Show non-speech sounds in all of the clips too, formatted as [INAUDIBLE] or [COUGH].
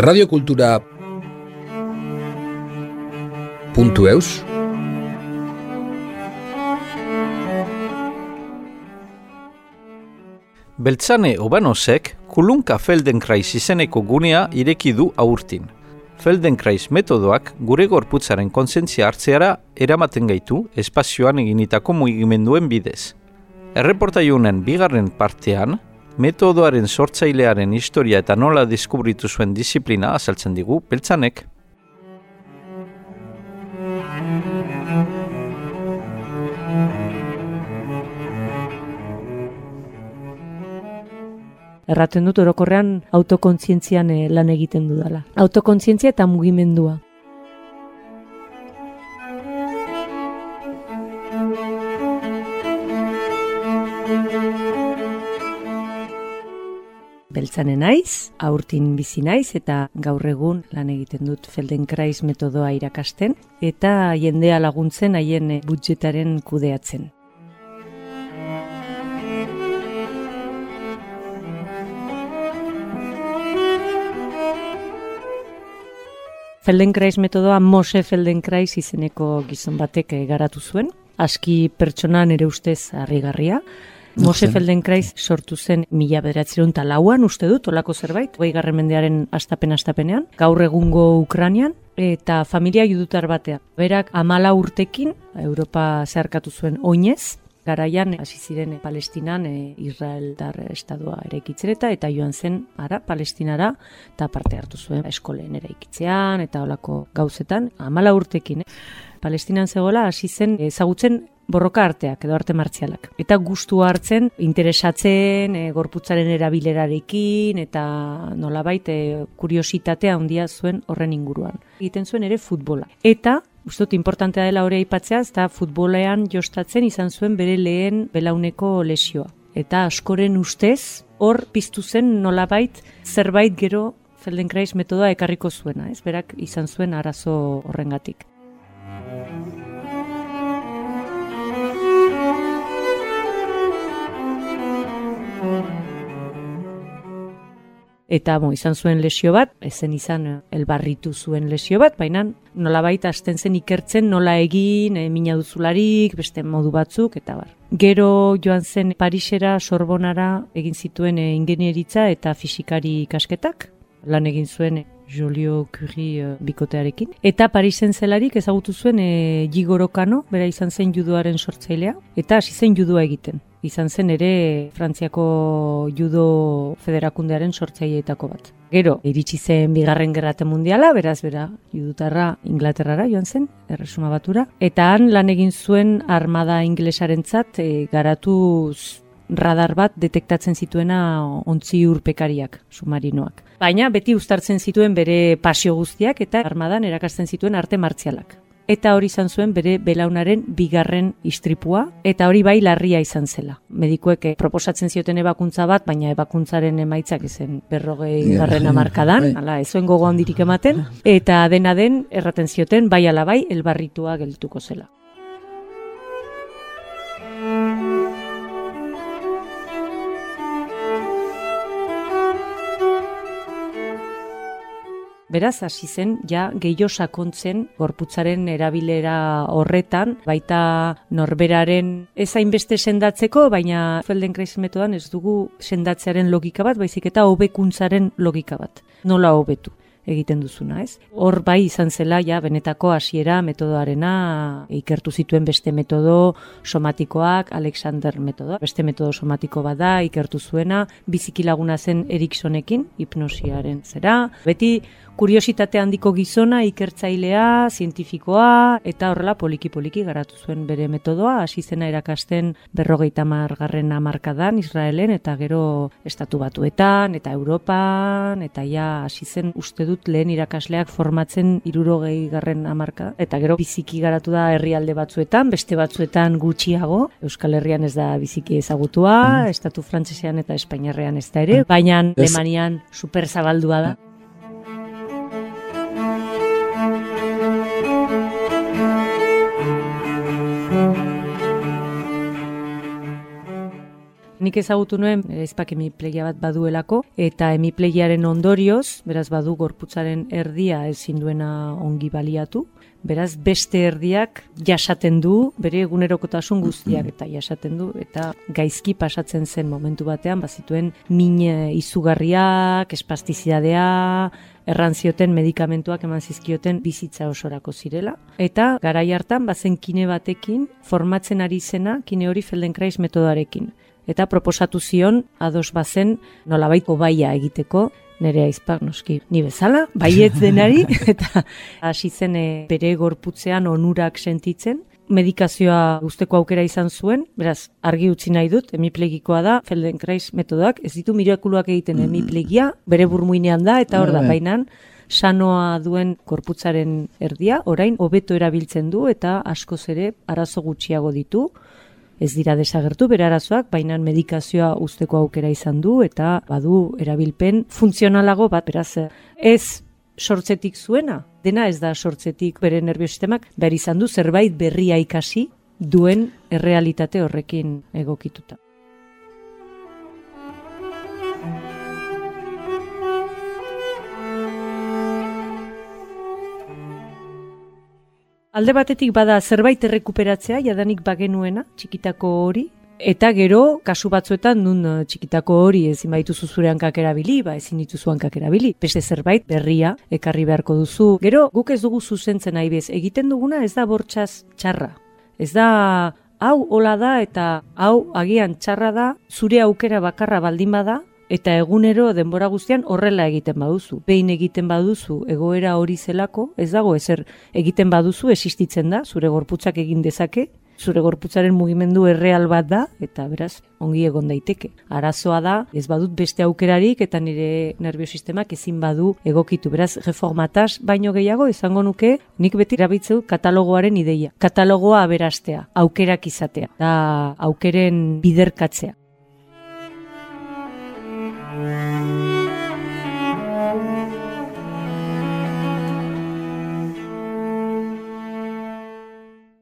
radiokultura puntu eus Beltzane Obanosek kulunka Feldenkrais izeneko gunea ireki du aurtin. Feldenkrais metodoak gure gorputzaren kontzentzia hartzeara eramaten gaitu espazioan eginitako mugimenduen bidez. Erreportaiunen bigarren partean, metodoaren sortzailearen historia eta nola deskubritu zuen disiplina azaltzen digu beltzanek. Erraten dut orokorrean autokontzientzian eh, lan egiten dudala. Autokontzientzia eta mugimendua. Beltzane naiz, aurtin bizi naiz eta gaur egun lan egiten dut Feldenkrais metodoa irakasten eta jendea laguntzen haien budgetaren kudeatzen. Feldenkrais metodoa Mose Feldenkrais izeneko gizon batek garatu zuen, aski pertsona nere ustez harrigarria, Mose Feldenkrais sortu zen mila bederatzerun talauan, uste dut, olako zerbait, goi garren mendearen astapen-astapenean, gaur egungo Ukranian, eta familia judutar batea. Berak amala urtekin, Europa zeharkatu zuen oinez, garaian hasi ziren Palestinan e, Israel dar estadua ere ikitzereta eta joan zen ara Palestinara eta parte hartu zuen eskolen ere ikitzean eta olako gauzetan amala urtekin. Eh? Palestinan zegoela hasi zen ezagutzen borroka arteak edo arte martzialak. Eta gustu hartzen, interesatzen, e, gorputzaren erabilerarekin eta nolabait e, kuriositatea handia zuen horren inguruan. Egiten zuen ere futbola. Eta Ustot, importantea dela hori aipatzea, eta futbolean jostatzen izan zuen bere lehen belauneko lesioa. Eta askoren ustez, hor piztu zen nolabait zerbait gero Feldenkrais metodoa ekarriko zuena, ez berak izan zuen arazo horrengatik. Eta mo, izan zuen lesio bat, ezen izan eh, elbarritu zuen lesio bat, baina nola baita asten zen ikertzen nola egin, e, mina duzularik, beste modu batzuk, eta bar. Gero joan zen Parisera, Sorbonara egin zituen e, ingenieritza eta fisikari ikasketak, lan egin zuen Julio Curie bikotearekin. Eta Parisen zelarik ezagutu zuen e, Gigorokano, bera izan zen judoaren sortzailea, eta hasi zen judua egiten izan zen ere Frantziako judo federakundearen sortzaileetako bat. Gero, iritsi zen bigarren gerrate mundiala, beraz bera, judutarra Inglaterrara joan zen, erresuma batura. Eta han lan egin zuen armada inglesaren zat, e, garatuz radar bat detektatzen zituena ontzi urpekariak, submarinoak. Baina beti uztartzen zituen bere pasio guztiak eta armadan erakasten zituen arte martzialak eta hori izan zuen bere belaunaren bigarren istripua, eta hori bai larria izan zela. Medikuek eh, proposatzen zioten ebakuntza bat, baina ebakuntzaren emaitzak izen berrogei garren amarkadan, bai. ala, ez zuen gogo handirik ematen, eta dena den erraten zioten bai alabai elbarritua geltuko zela. Beraz, hasi zen, ja, gehiago sakontzen gorputzaren erabilera horretan, baita norberaren ezain beste sendatzeko, baina Feldenkrais metodan ez dugu sendatzearen logika bat, baizik eta hobekuntzaren logika bat. Nola hobetu egiten duzuna, ez? Hor bai izan zela ja benetako hasiera metodoarena ikertu zituen beste metodo somatikoak, Alexander metodoa. Beste metodo somatiko bada ikertu zuena biziki laguna zen Eriksonekin hipnosiaren zera. Beti kuriositate handiko gizona, ikertzailea, zientifikoa, eta horrela poliki-poliki garatu zuen bere metodoa, hasi zena erakasten berrogeita margarren amarkadan Israelen, eta gero estatu batuetan, eta Europan, eta ja hasi zen uste dut lehen irakasleak formatzen irurogei garren amarka, eta gero biziki garatu da herrialde batzuetan, beste batzuetan gutxiago, Euskal Herrian ez da biziki ezagutua, mm. estatu frantsesean eta espainiarrean ez da ere, baina Alemanian super zabaldua da. Nik ezagutu nuen ezpak emiplegia bat baduelako eta emiplegiaren ondorioz, beraz badu gorputzaren erdia ezin duena ongi baliatu, beraz beste erdiak jasaten du bere egunerokotasun guztiak eta jasaten du eta gaizki pasatzen zen momentu batean bazituen min izugarriak, espastizidadea, erran zioten medikamentuak eman zizkioten bizitza osorako zirela. Eta garai hartan bazen kine batekin formatzen ari zena kine hori Feldenkrais metodarekin. Eta proposatu zion ados bazen nolabaiko baia egiteko nire aizpak noski. Ni bezala, baiet denari, [LAUGHS] eta hasi zen eh, bere gorputzean onurak sentitzen, medikazioa guzteko aukera izan zuen, beraz, argi utzi nahi dut, emiplegikoa da, Feldenkrais metodoak, ez ditu mirakuluak egiten mm. emiplegia, bere burmuinean da, eta hor da, bai. bainan, sanoa duen korputzaren erdia, orain, hobeto erabiltzen du, eta askoz ere arazo gutxiago ditu, ez dira desagertu bere arazoak, baina medikazioa usteko aukera izan du, eta badu erabilpen funtzionalago bat, beraz, ez sortzetik zuena, dena ez da sortzetik bere nerviosistemak, behar izan du zerbait berria ikasi duen errealitate horrekin egokituta. Alde batetik bada zerbait errekuperatzea, jadanik bagenuena, txikitako hori, Eta gero, kasu batzuetan, nun eh, txikitako hori ezin baitu zuzurean kakerabili, ba ezin dituzuan kakerabili. Beste zerbait, berria, ekarri beharko duzu. Gero, guk ez dugu zuzentzen nahi bez, egiten duguna ez da bortxaz txarra. Ez da, hau hola da eta hau agian txarra da, zure aukera bakarra baldin bada, eta egunero denbora guztian horrela egiten baduzu. Behin egiten baduzu egoera hori zelako, ez dago ezer egiten baduzu existitzen da, zure gorputzak egin dezake, zure gorputzaren mugimendu erreal bat da, eta beraz, ongi egon daiteke. Arazoa da, ez badut beste aukerarik, eta nire nerviosistemak ezin badu egokitu. Beraz, reformataz, baino gehiago, izango nuke, nik beti rabitzeu katalogoaren ideia. Katalogoa aberastea, aukerak izatea, da aukeren biderkatzea.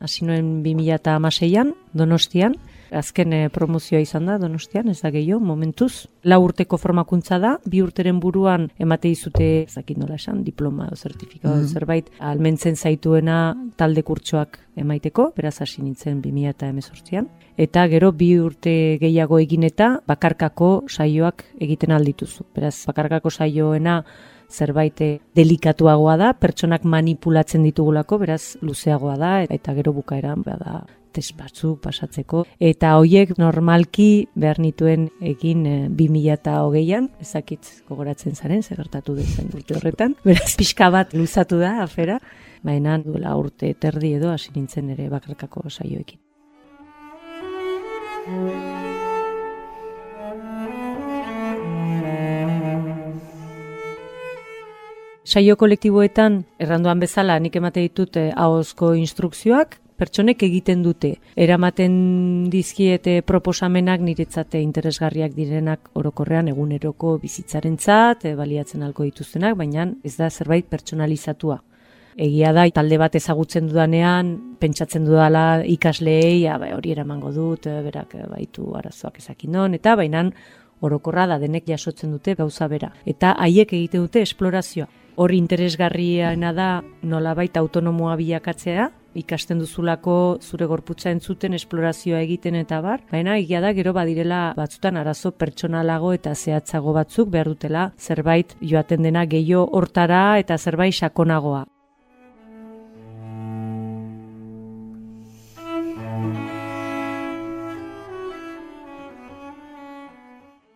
Hasi nuen 2016an Donostian, azken eh, promozioa izan da Donostian, ez da gehiago, momentuz. La urteko formakuntza da, bi urteren buruan emate izute, ez nola esan, diploma o zertifikado mm zerbait, almentzen zaituena talde kurtsoak emaiteko, beraz hasi nintzen 2018an. Eta gero bi urte gehiago egin eta bakarkako saioak egiten aldituzu. Beraz, bakarkako saioena zerbait eh, delikatuagoa da, pertsonak manipulatzen ditugulako, beraz luzeagoa da, eta gero bukaeran bada test batzuk pasatzeko. Eta hoiek normalki behar nituen egin e, eh, 2008an, ezakitz gogoratzen zaren, gertatu dezen urte horretan. [LAUGHS] Beraz, pixka bat luzatu da, afera, baina duela urte terdi edo hasi nintzen ere bakarkako saioekin. Saio kolektiboetan erranduan bezala nik emate ditut eh, ahozko instrukzioak pertsonek egiten dute. Eramaten dizkiete proposamenak niretzate interesgarriak direnak orokorrean eguneroko bizitzarentzat, e, baliatzen alko dituztenak, baina ez da zerbait pertsonalizatua. Egia da, talde bat ezagutzen dudanean, pentsatzen dudala ikasleei, bai, hori eramango dut, e, berak baitu arazoak ezakin don, eta bainan orokorra da denek jasotzen dute gauza bera. Eta haiek egiten dute esplorazioa hori interesgarriena da nolabait autonomoa bilakatzea, ikasten duzulako zure gorputza entzuten esplorazioa egiten eta bar, baina egia da gero badirela batzutan arazo pertsonalago eta zehatzago batzuk behar dutela zerbait joaten dena gehiago hortara eta zerbait sakonagoa.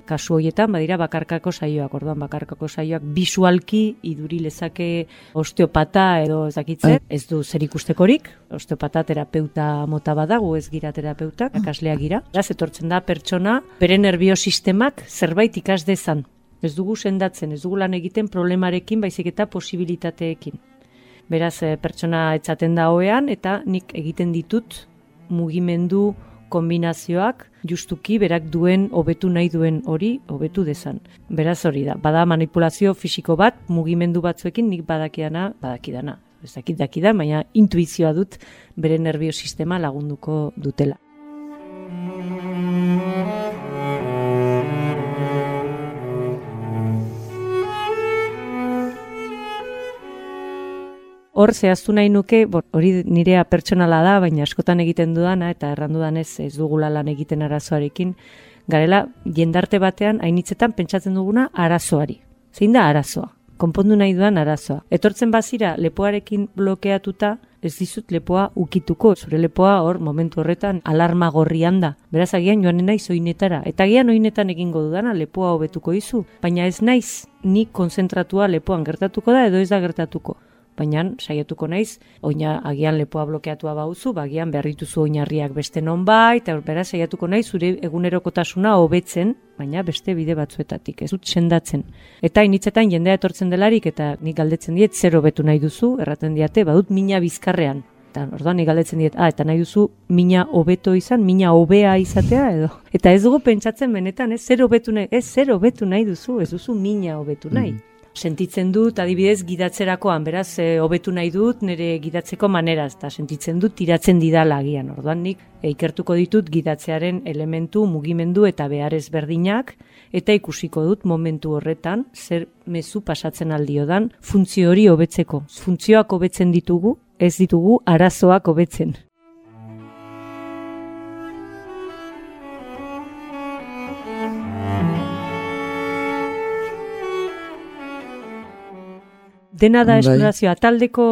Kasu hoietan badira bakarkako saioak, orduan bakarkako saioak bisualki iduri lezake osteopata edo ezakitze, ez du zer ikustekorik, osteopata terapeuta mota badago ez gira terapeutak, akasleak gira. Gaz, etortzen da pertsona, bere nerviosistemak zerbait ikas dezan. Ez dugu sendatzen, ez dugu lan egiten problemarekin, baizik eta posibilitateekin. Beraz, eh, pertsona etzaten da hoean, eta nik egiten ditut mugimendu kombinazioak justuki berak duen hobetu nahi duen hori hobetu dezan. Beraz hori da, bada manipulazio fisiko bat mugimendu batzuekin nik badakiana badakidana. Ez dakit dakida, baina intuizioa dut bere nerviosistema lagunduko dutela. Hor zehaztu nahi nuke, hori nirea pertsonala da, baina askotan egiten dudana, eta errandudan ez, ez dugula lan egiten arazoarekin, garela jendarte batean hainitzetan pentsatzen duguna arazoari. Zein da arazoa? Konpondu nahi dudan arazoa. Etortzen bazira lepoarekin blokeatuta, ez dizut lepoa ukituko, zure lepoa hor momentu horretan alarma gorrian da. Beraz agian joan naiz oinetara, eta agian oinetan egingo dudana lepoa hobetuko izu, baina ez naiz ni konzentratua lepoan gertatuko da edo ez da gertatuko baina saiatuko naiz, oina agian lepoa blokeatua bauzu, bagian beharrituzu oinarriak beste nonbait, eta beraz saiatuko naiz zure egunerokotasuna hobetzen, baina beste bide batzuetatik, ez dut sendatzen. Eta initzetan jendea etortzen delarik, eta nik galdetzen diet, zer hobetu nahi duzu, erraten diate, badut mina bizkarrean. Eta orduan nik galdetzen diet, ah, eta nahi duzu mina hobeto izan, mina hobea izatea edo. Eta ez dugu pentsatzen benetan, ez zer hobetu nahi, ez zer hobetu nahi duzu, ez duzu mina hobetu nahi. Mm sentitzen dut adibidez gidatzerakoan beraz eh, hobetu nahi dut nire gidatzeko maneraz eta sentitzen dut tiratzen didala agian. Orduan nik e, ikertuko ditut gidatzearen elementu mugimendu eta behar berdinak eta ikusiko dut momentu horretan zer mezu pasatzen aldiodan funtzio hori hobetzeko. Funtzioak hobetzen ditugu ez ditugu arazoak hobetzen Dena da bai. esplorazioa. Taldeko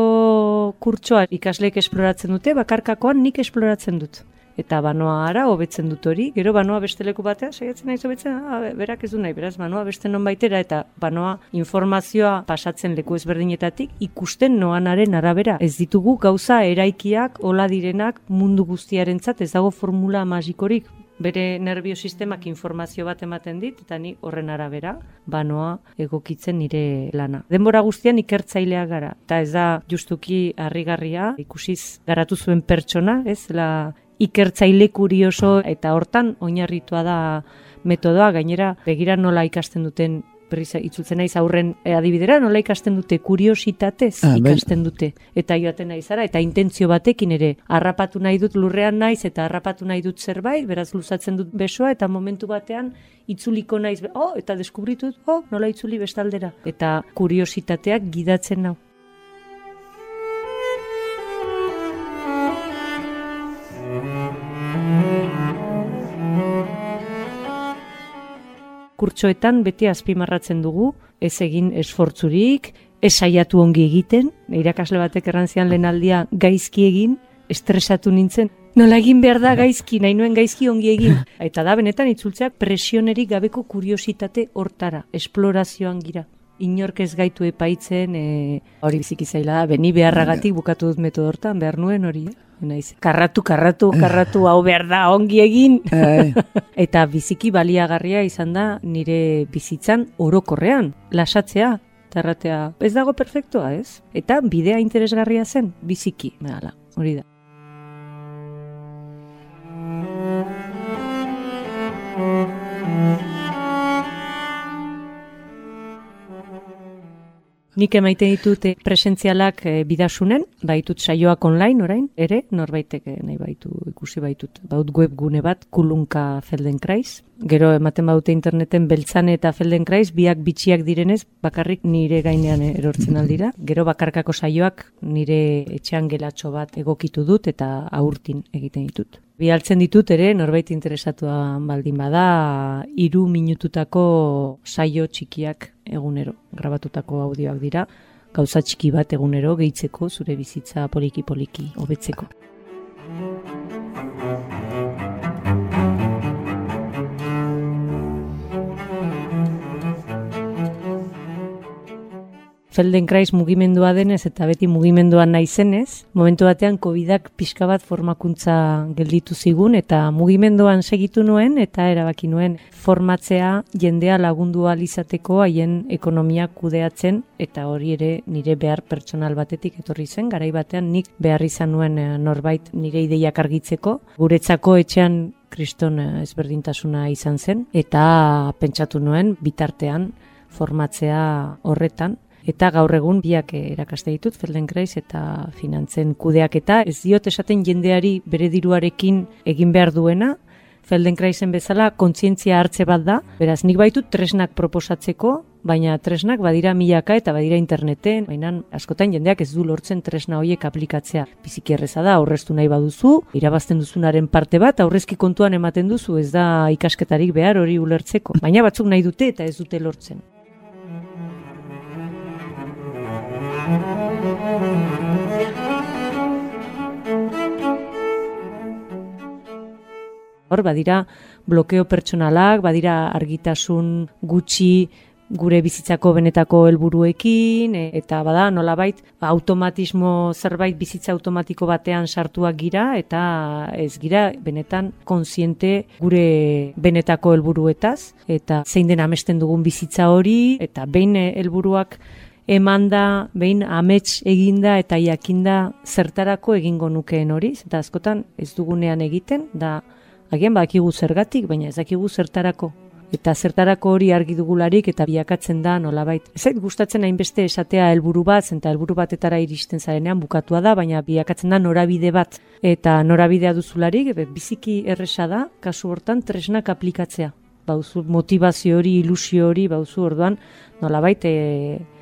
kurtsoa ikasleek esploratzen dute, bakarkakoan nik esploratzen dut. Eta banoa ara, hobetzen dut hori, gero banoa beste leku batea, saiatzen nahi hobetzen, ah, berak ez du nahi, beraz, banoa beste non baitera, eta banoa informazioa pasatzen leku ezberdinetatik, ikusten noanaren arabera. Ez ditugu gauza eraikiak, hola direnak, mundu guztiarentzat ez dago formula magikorik, bere nervio sistemak informazio bat ematen dit, eta ni horren arabera, banoa egokitzen nire lana. Denbora guztian ikertzailea gara, eta ez da justuki harrigarria ikusiz garatu zuen pertsona, ez, la ikertzaile kurioso, eta hortan oinarritua da metodoa, gainera begira nola ikasten duten berriz itzultzen naiz aurren e, adibidera, nola ikasten dute, kuriositatez ah, bai. ikasten dute, eta joaten nahi zara, eta intentzio batekin ere, harrapatu nahi dut lurrean naiz, eta harrapatu nahi dut zerbait, beraz luzatzen dut besoa, eta momentu batean itzuliko naiz, oh, eta deskubritut, oh, nola itzuli bestaldera, eta kuriositateak gidatzen nau. Kurtsoetan beti azpimarratzen dugu, ez egin esfortzurik, ez saiatu ongi egiten, irakasle batek errantzian lehenaldia gaizki egin, estresatu nintzen, nola egin behar da gaizki, nahi nuen gaizki ongi egin. [LAUGHS] Eta da, benetan itzultzeak presionerik gabeko kuriositate hortara, esplorazioan gira. Inork ez gaitu epaitzen, e, hori biziki zaila da, beni beharragatik bukatu dut metodo hortan, behar nuen hori, eh? naiz. Karratu, karratu, karratu, hau behar da, ongi egin. [LAUGHS] Eta biziki baliagarria izan da nire bizitzan orokorrean, lasatzea, terratea. Ez dago perfektua, ez? Eta bidea interesgarria zen, biziki, mehala, hori da. Nik emaite ditut eh, presentzialak e, bidasunen, baitut saioak online orain, ere, norbaitek eh, nahi baitu ikusi baitut. Baut webgune bat, kulunka Feldenkrais. Gero ematen baute interneten beltzane eta Feldenkrais, biak bitxiak direnez, bakarrik nire gainean erortzen aldira. Gero bakarkako saioak nire etxean gelatxo bat egokitu dut eta aurtin egiten ditut. Bialtzen ditut ere, norbait interesatua baldin bada, iru minututako saio txikiak egunero, grabatutako audioak dira, gauza txiki bat egunero gehitzeko, zure bizitza poliki-poliki, hobetzeko. Feldenkrais mugimendua denez eta beti mugimenduan naizenez, momentu batean COVIDak pixka bat formakuntza gelditu zigun eta mugimenduan segitu nuen eta erabaki nuen formatzea jendea lagundu alizateko haien ekonomia kudeatzen eta hori ere nire behar pertsonal batetik etorri zen, garai batean nik behar izan nuen eh, norbait nire ideiak argitzeko, guretzako etxean kriston eh, ezberdintasuna izan zen eta pentsatu nuen bitartean formatzea horretan eta gaur egun biak erakaste ditut Feldenkrais eta finantzen kudeak eta ez diot esaten jendeari bere diruarekin egin behar duena Feldenkraisen bezala kontzientzia hartze bat da beraz nik baitut tresnak proposatzeko baina tresnak badira milaka eta badira interneten, baina askotan jendeak ez du lortzen tresna horiek aplikatzea. Biziki da, aurreztu nahi baduzu, irabazten duzunaren parte bat, aurrezki kontuan ematen duzu, ez da ikasketarik behar hori ulertzeko. Baina batzuk nahi dute eta ez dute lortzen. Hor, badira blokeo pertsonalak, badira argitasun gutxi gure bizitzako benetako helburuekin e, eta bada nolabait ba, automatismo zerbait bizitza automatiko batean sartuak gira eta ez gira benetan kontziente gure benetako helburuetaz eta zein den amesten dugun bizitza hori eta behin helburuak emanda, behin amets eginda eta jakinda zertarako egingo nukeen hori, eta askotan ez dugunean egiten, da agian bakigu zergatik, baina ez dakigu zertarako. Eta zertarako hori argi dugularik eta biakatzen da nolabait. Ez gustatzen hainbeste esatea helburu bat, zenta helburu batetara iristen zarenean bukatua da, baina biakatzen da norabide bat. Eta norabidea duzularik, biziki erresa da, kasu hortan tresnak aplikatzea. Bauzu motivazio hori, ilusio hori, bauzu orduan nolabait e,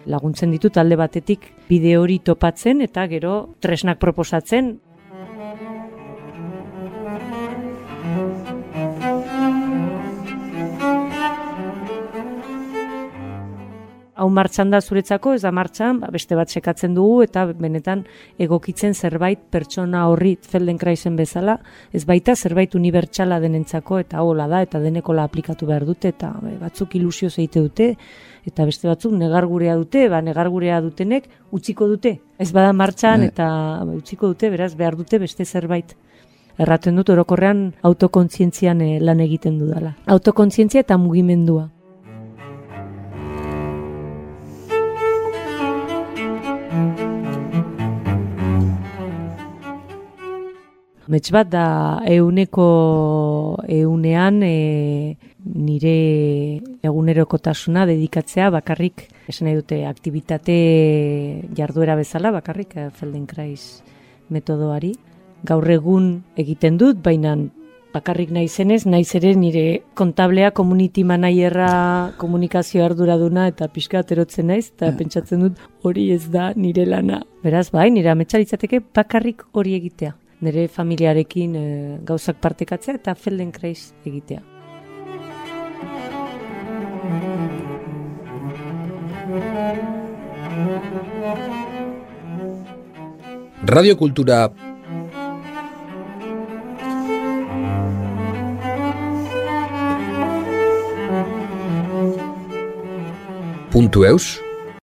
laguntzen ditu talde batetik bide hori topatzen eta gero tresnak proposatzen. Hau martxan da zuretzako, ez da martxan, ba, beste bat sekatzen dugu, eta benetan egokitzen zerbait pertsona horri Feldenkraisen bezala, ez baita zerbait unibertsala denentzako, eta hola da, eta denekola aplikatu behar dute, eta be, batzuk ilusio zeite dute, eta beste batzuk negargurea dute, ba, negargurea dutenek utziko dute. Ez bada martxan, bai. eta ba, utziko dute, beraz, behar dute beste zerbait. Erraten dut, orokorrean autokontzientzian eh, lan egiten dudala. Autokontzientzia eta mugimendua. Mets bat da euneko eunean e, nire egunerokotasuna dedikatzea bakarrik esan nahi dute aktivitate jarduera bezala bakarrik e, Feldenkrais metodoari. Gaur egun egiten dut, baina bakarrik naizenez, naiz ere nire kontablea community managerra komunikazio arduraduna eta pixka aterotzen naiz eta pentsatzen dut hori ez da nire lana. Beraz, bai, nire ametsalitzateke bakarrik hori egitea nire familiarekin e, gauzak partekatzea eta Feldenkrais egitea. Radio Kultura Puntu eus